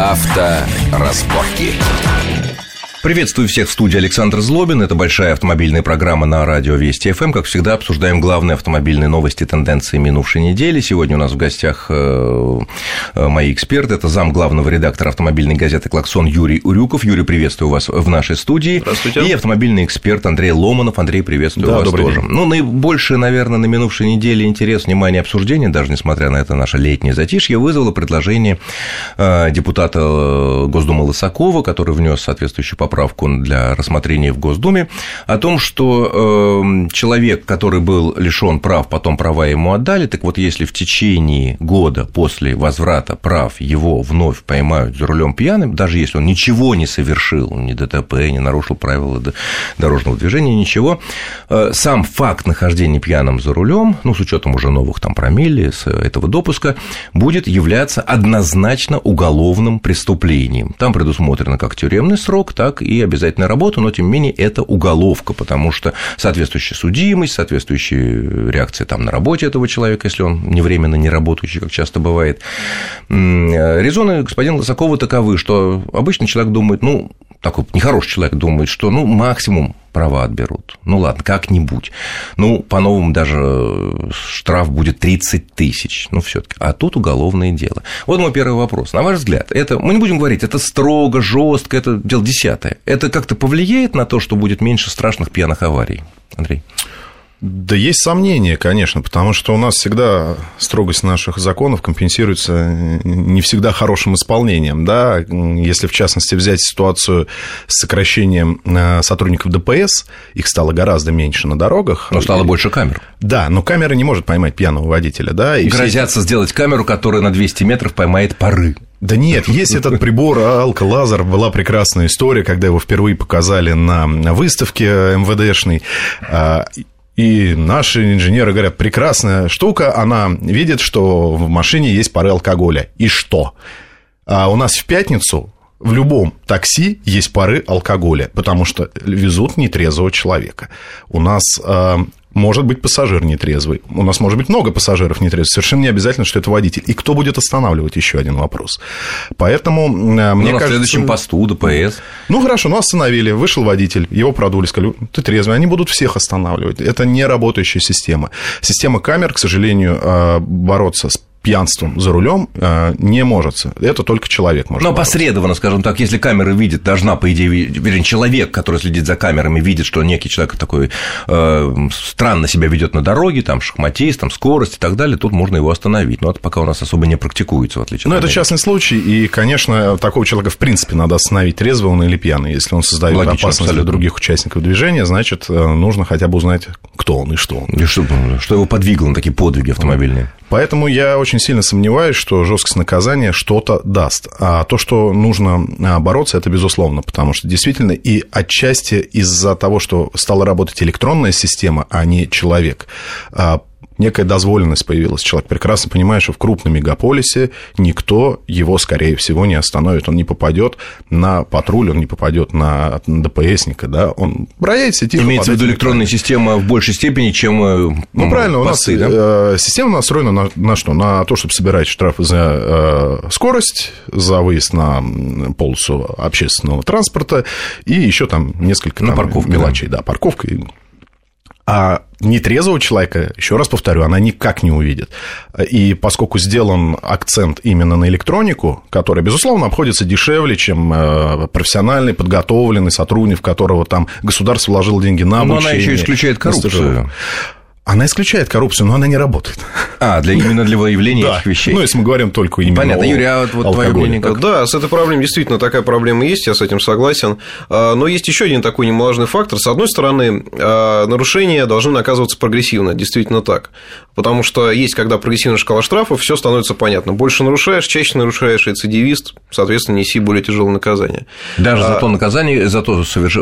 Авторазборки. Приветствую всех в студии Александр Злобин. Это большая автомобильная программа на радио Вести ФМ. Как всегда, обсуждаем главные автомобильные новости, тенденции минувшей недели. Сегодня у нас в гостях э, э, мои эксперты. Это зам главного редактора автомобильной газеты «Клаксон» Юрий Урюков. Юрий, приветствую вас в нашей студии. Здравствуйте. И автомобильный эксперт Андрей Ломанов. Андрей, приветствую да, вас тоже. День. Ну, наибольшее, наверное, на минувшей неделе интерес, внимание, обсуждение, даже несмотря на это наше летнее затишье, вызвало предложение э, депутата Госдумы Лысакова, который внес соответствующую поправку поправку для рассмотрения в Госдуме о том, что э, человек, который был лишен прав, потом права ему отдали, так вот, если в течение года после возврата прав его вновь поймают за рулем пьяным, даже если он ничего не совершил, ни ДТП, не нарушил правила дорожного движения, ничего, э, сам факт нахождения пьяным за рулем, ну, с учетом уже новых там промилле, с этого допуска, будет являться однозначно уголовным преступлением. Там предусмотрено как тюремный срок, так и обязательная работа, но тем не менее это уголовка, потому что соответствующая судимость, соответствующая реакция там на работе этого человека, если он не временно не работающий, как часто бывает. Резоны господина Лысакова таковы, что обычный человек думает, ну, такой нехороший человек думает, что ну максимум права отберут. Ну ладно, как-нибудь. Ну, по-новому даже штраф будет 30 тысяч. Ну, все таки А тут уголовное дело. Вот мой первый вопрос. На ваш взгляд, это, мы не будем говорить, это строго, жестко, это дело десятое. Это как-то повлияет на то, что будет меньше страшных пьяных аварий? Андрей. Да есть сомнения, конечно, потому что у нас всегда строгость наших законов компенсируется не всегда хорошим исполнением. Да? Если, в частности, взять ситуацию с сокращением э, сотрудников ДПС, их стало гораздо меньше на дорогах. Но стало больше камер. Да, но камера не может поймать пьяного водителя. Да? И Грозятся все... сделать камеру, которая на 200 метров поймает пары. Да нет, есть этот прибор алколазер, была прекрасная история, когда его впервые показали на выставке МВДшной. И наши инженеры говорят, прекрасная штука, она видит, что в машине есть пары алкоголя. И что? А у нас в пятницу в любом такси есть пары алкоголя, потому что везут нетрезвого человека. У нас а, может быть пассажир нетрезвый. У нас может быть много пассажиров нетрезвых. Совершенно не обязательно, что это водитель. И кто будет останавливать, еще один вопрос. Поэтому э, ну, мне на кажется... следующем посту ДПС. Ну, хорошо, ну, остановили, вышел водитель, его продули, сказали, ты трезвый. Они будут всех останавливать. Это не работающая система. Система камер, к сожалению, э, бороться с пьянством за рулем э, не может. Это только человек может. Но посредованно, скажем так, если камера видит, должна, по идее, вернее, человек, который следит за камерами, видит, что некий человек такой э, странно себя ведет на дороге, там, шахматист, там, скорость и так далее, тут можно его остановить. Но это пока у нас особо не практикуется, в отличие от Ну, это частный случай, и, конечно, такого человека, в принципе, надо остановить, трезвый он или пьяный. Если он создает Логично, опасность абсолютно. для других участников движения, значит, э, нужно хотя бы узнать, кто он и что он. И что, что его подвигло на такие подвиги автомобильные. Поэтому я очень сильно сомневаюсь, что жесткость наказания что-то даст. А то, что нужно а, бороться, это безусловно, потому что действительно и отчасти из-за того, что стала работать электронная система, а не человек, а, некая дозволенность появилась. Человек прекрасно понимает, что в крупном мегаполисе никто его, скорее всего, не остановит. Он не попадет на патруль, он не попадет на ДПСника, да, он проедет тихо. Имеется в виду электронная система в большей степени, чем э, Ну, правильно, у нас да? Э, система настроена на, на что? На то, чтобы собирать штрафы за э, скорость, за выезд на полосу общественного транспорта и еще там несколько на там, парковку, мелочей. Да, да парковка а нетрезвого человека, еще раз повторю, она никак не увидит. И поскольку сделан акцент именно на электронику, которая, безусловно, обходится дешевле, чем э, профессиональный, подготовленный сотрудник, в которого там государство вложило деньги на обучение. Но она еще исключает коррупцию. Она исключает коррупцию, но она не работает. А, для, именно для выявления да. этих вещей. Ну, если мы говорим только именно Понятно. Юрий, а вот, вот твое мнение как? Да, с этой проблемой действительно такая проблема есть, я с этим согласен. А, но есть еще один такой немаловажный фактор. С одной стороны, а, нарушения должны наказываться прогрессивно, действительно так. Потому что есть, когда прогрессивная шкала штрафов, все становится понятно. Больше нарушаешь, чаще нарушаешь, рецидивист, соответственно, неси более тяжелое наказание. Даже а... за то наказание, за то соверш...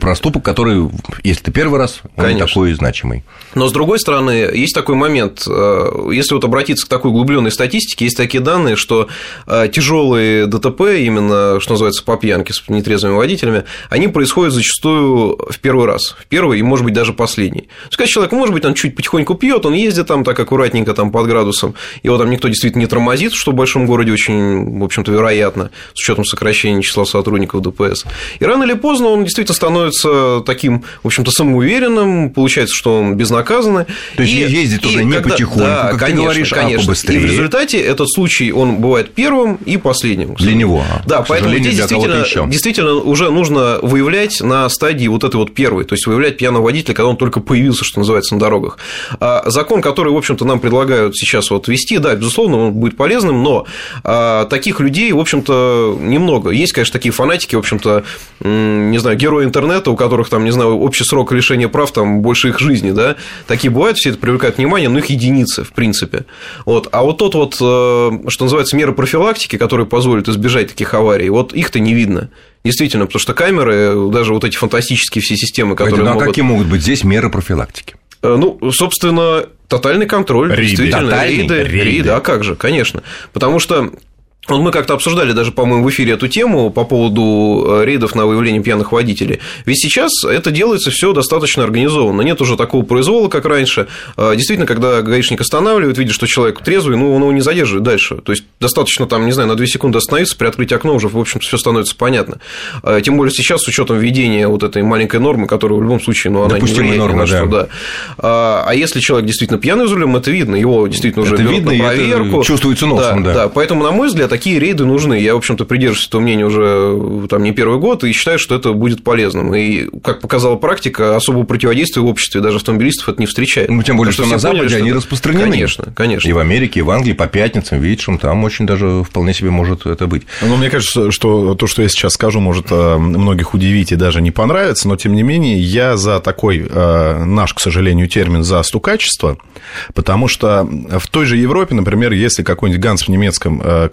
проступок, который, если ты первый раз, он Конечно. такой значимый. Но с другой стороны, есть такой момент, э, если вот обратиться к такой углубленной статистике, есть такие данные, что э, тяжелые ДТП, именно, что называется, по пьянке с нетрезвыми водителями, они происходят зачастую в первый раз, в первый и, может быть, даже последний. Сказать человек, может быть, он чуть потихоньку пьет, он ездит там так аккуратненько там под градусом, его там никто действительно не тормозит, что в большом городе очень, в общем-то, вероятно, с учетом сокращения числа сотрудников ДПС. И рано или поздно он действительно становится таким, в общем-то, самоуверенным, получается, что он безнаказанный. То есть и, ездит уже не когда, потихоньку, да, как конечно, ты говоришь, конечно. а побыстрее. И в результате этот случай, он бывает первым и последним. Для него. Да, поэтому здесь действительно, действительно уже нужно выявлять на стадии вот этой вот первой, то есть выявлять пьяного водителя, когда он только появился, что называется, на дорогах. А закон, который, в общем-то, нам предлагают сейчас вот ввести, да, безусловно, он будет полезным, но а, таких людей, в общем-то, немного. Есть, конечно, такие фанатики, в общем-то, не знаю, герои интернета, у которых там, не знаю, общий срок лишения прав там больше их жизни, да, такие бывают, все это привлекает внимание, но их единицы, в принципе. Вот. А вот тот вот, э, что называется, меры профилактики, которые позволят избежать таких аварий, вот их-то не видно. Действительно, потому что камеры, даже вот эти фантастические все системы, которые ну, а какие могут быть здесь меры профилактики? Э, ну, собственно, тотальный контроль. Рейды. Действительно, Тотальный? Рейды. рейды. А как же, конечно. Потому что мы как-то обсуждали даже, по-моему, в эфире эту тему по поводу э, рейдов на выявление пьяных водителей. Ведь сейчас это делается все достаточно организованно. Нет уже такого произвола, как раньше. А, действительно, когда гаишник останавливает, видит, что человек трезвый, ну, он его не задерживает дальше. То есть достаточно там, не знаю, на 2 секунды остановиться, приоткрыть окно, уже, в общем все становится понятно. А, Тем более сейчас, с учетом введения вот этой маленькой нормы, которая в любом случае, ну, она Допустимая не влияет норма, на что, да. да. А если человек действительно пьяный за рулем, это видно, его действительно уже Это видно, на и это проверку. чувствуется носом, да. да. Поэтому, на мой взгляд, такие рейды нужны. Я, в общем-то, придерживаюсь этого мнения уже там не первый год и считаю, что это будет полезным. И, как показала практика, особого противодействия в обществе даже автомобилистов это не встречает. Ну, тем более, Потому что на поняли, Западе что они распространены. Конечно, конечно. И в Америке, и в Англии по пятницам, вечером, там очень даже вполне себе может это быть. Ну, мне кажется, что то, что я сейчас скажу, может э, многих удивить и даже не понравится, но, тем не менее, я за такой э, наш, к сожалению, термин за стукачество, потому что в той же Европе, например, если какой-нибудь Ганс в немецком э,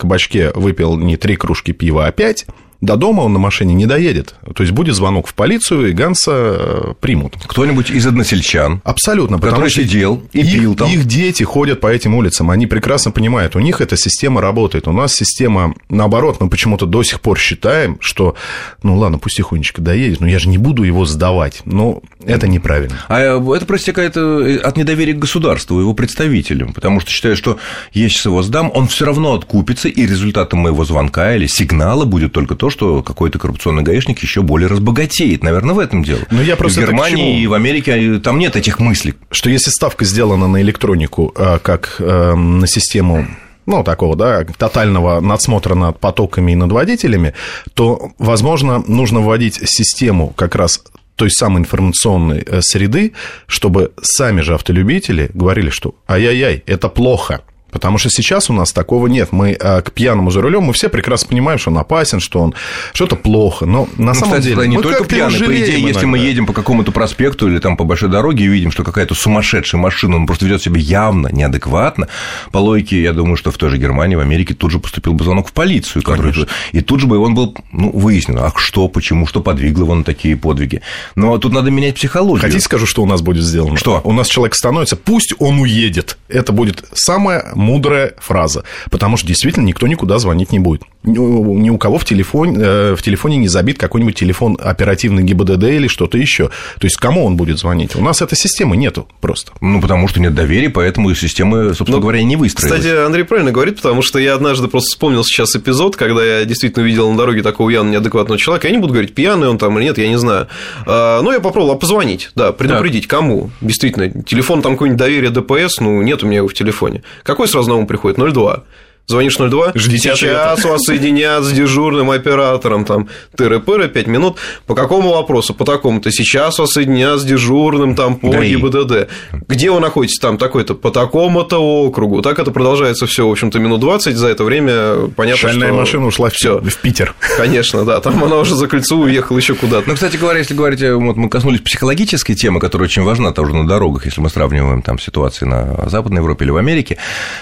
выпил не три кружки пива, а пять, до дома он на машине не доедет. То есть будет звонок в полицию, и Ганса э, примут. Кто-нибудь из односельчан, Абсолютно. который потому что сидел и их, пил там. их дети ходят по этим улицам, они прекрасно понимают, у них эта система работает. У нас система, наоборот, мы почему-то до сих пор считаем, что, ну ладно, пусть тихонечко доедет, но я же не буду его сдавать. Но это неправильно. А это проистекает от недоверия к государству, его представителям, потому что считаю, что я сейчас его сдам, он все равно откупится, и результатом моего звонка или сигнала будет только то, что какой-то коррупционный гаишник еще более разбогатеет. Наверное, в этом дело. Ну, я И просто в Германии и в Америке там нет этих мыслей. Что если ставка сделана на электронику, а, как э, на систему ну, такого, да, тотального надсмотра над потоками и над водителями, то, возможно, нужно вводить систему как раз той самой информационной э, среды, чтобы сами же автолюбители говорили, что ай-яй-яй, это плохо. Потому что сейчас у нас такого нет. Мы э, к пьяному за рулем мы все прекрасно понимаем, что он опасен, что он что это плохо. Но на Ну, самом кстати, деле не мы только пьяный. По идее, жалеем если мы иногда. едем по какому-то проспекту или там по большой дороге и видим, что какая-то сумасшедшая машина, он просто ведет себя явно неадекватно, по логике, я думаю, что в той же Германии, в Америке тут же поступил бы звонок в полицию, который- Конечно. и тут же бы он был ну, выяснен, а что, почему, что подвигло его на такие подвиги. Но тут надо менять психологию. Хотите, скажу, что у нас будет сделано? Что? У нас человек становится, пусть он уедет. Это будет самая мудрая фраза. Потому что действительно никто никуда звонить не будет. Ни у кого в телефоне, э, в телефоне не забит какой-нибудь телефон оперативный ГИБДД или что-то еще. То есть кому он будет звонить? У нас этой системы нету просто. Ну, потому что нет доверия, поэтому и системы, собственно Ну, говоря, не выстроилась. Кстати, Андрей правильно говорит, потому что я однажды просто вспомнил сейчас эпизод, когда я действительно увидел на дороге такого явно неадекватного человека. Я не буду говорить, пьяный он там или нет, я не знаю. А, Но я попробовал позвонить, да, предупредить, кому. Действительно, телефон там какой-нибудь доверие ДПС, ну, нет у меня его в телефоне. Какой сразу на ум приходит? 02. Звонишь 02, Ждите сейчас вас соединят с дежурным оператором, там, тыры-пыры, 5 минут. По какому вопросу? По такому-то. Сейчас вас соединят с дежурным, там, по ГАИ. ГИБДД. Где вы находитесь? Там, такой-то, по такому-то округу. Так это продолжается все, в общем-то, минут 20. За это время понятно, Шальная что... машина ушла в, Всё. в Питер. Конечно, да. Там она уже за кольцо уехала еще куда-то. Ну, кстати говоря, если говорить, э, вот мы коснулись психологической темы, которая очень важна тоже на дорогах, если мы сравниваем там ситуации на Западной Европе или в Америке,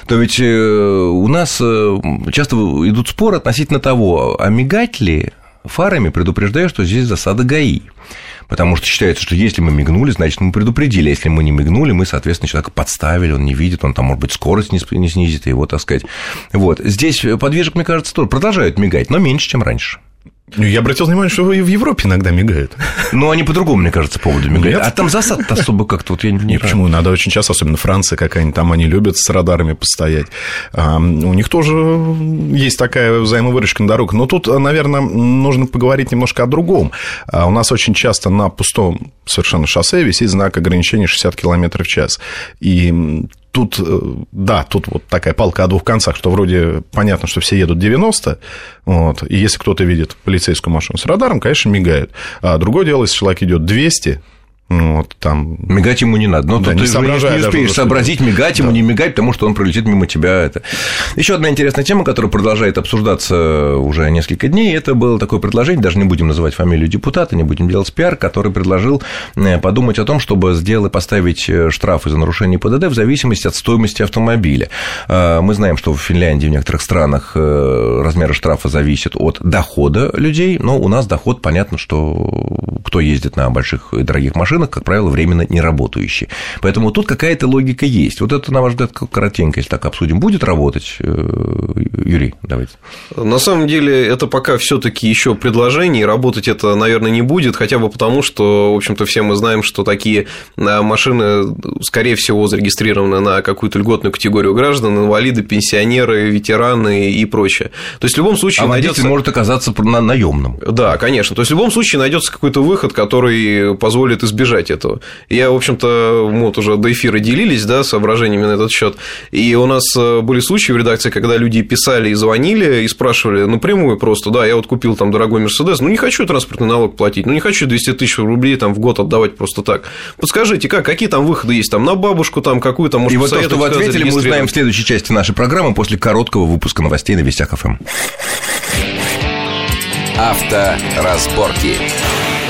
то ведь э, у нас э, часто идут споры относительно того, а мигать ли фарами, предупреждая, что здесь засада ГАИ. Потому что считается, что если мы мигнули, значит, мы предупредили. Если мы не мигнули, мы, соответственно, человека подставили, он не видит, он там, может быть, скорость не снизит, его, так сказать. Вот. Здесь подвижек, мне кажется, тоже продолжают мигать, но меньше, чем раньше. Ну, я обратил внимание, что и в Европе иногда мигают. Ну, они по-другому, мне кажется, поводу мигают. Нет? А там засад особо как-то вот я не, не Почему? Надо очень часто, особенно Франция какая-нибудь, там они любят с радарами постоять. А, у них тоже есть такая взаимовыручка на дорогах. Но тут, наверное, нужно поговорить немножко о другом. А, у нас очень часто на пустом совершенно шоссе висит знак ограничения 60 км в час. И тут, э, да, тут вот такая палка о двух концах, что вроде понятно, что все едут 90, вот, и если кто-то видит полицейскую машину с радаром, конечно, мигают. А другое дело, если человек идет 200, вот, там... Мигать ему не надо. Но да, ты не, же не успеешь сообразить, мигать ему, да. не мигать, потому что он пролетит мимо тебя. Это... Еще одна интересная тема, которая продолжает обсуждаться уже несколько дней, это было такое предложение, даже не будем называть фамилию депутата, не будем делать пиар, который предложил э, подумать о том, чтобы сделать, поставить э, штрафы за нарушение ПДД в зависимости от стоимости автомобиля. Э, мы знаем, что в Финляндии, в некоторых странах размеры штрафа зависят от дохода людей, но у нас доход, понятно, что кто ездит на больших и дорогих машинах, машинах, как правило, временно не работающие. Поэтому тут какая-то логика есть. Вот это, на ваш взгляд, коротенько, если так обсудим, будет работать, э, Юрий, давайте. На самом деле, это пока все таки еще предложение, и работать это, наверное, не будет, хотя бы потому, что, в общем-то, все мы знаем, что такие э, машины, скорее всего, зарегистрированы на какую-то льготную категорию граждан, инвалиды, пенсионеры, ветераны и прочее. То есть, в любом случае... А найдется... может оказаться на наемным. Да, конечно. То есть, в любом случае найдется какой-то выход, который позволит избежать избежать этого. Я, в общем-то, вот уже до эфира делились, да, соображениями на этот счет. И у нас э, были случаи в редакции, когда люди писали и звонили и спрашивали напрямую просто, да, я вот купил там дорогой Мерседес, ну не хочу транспортный налог платить, ну не хочу 200 тысяч рублей там в год отдавать просто так. Подскажите, как, какие там выходы есть там на бабушку, там какую то может И вот то, что вы ответили, мы узнаем в следующей части нашей программы после короткого выпуска новостей на Вестях ФМ. Авторазборки. разборки.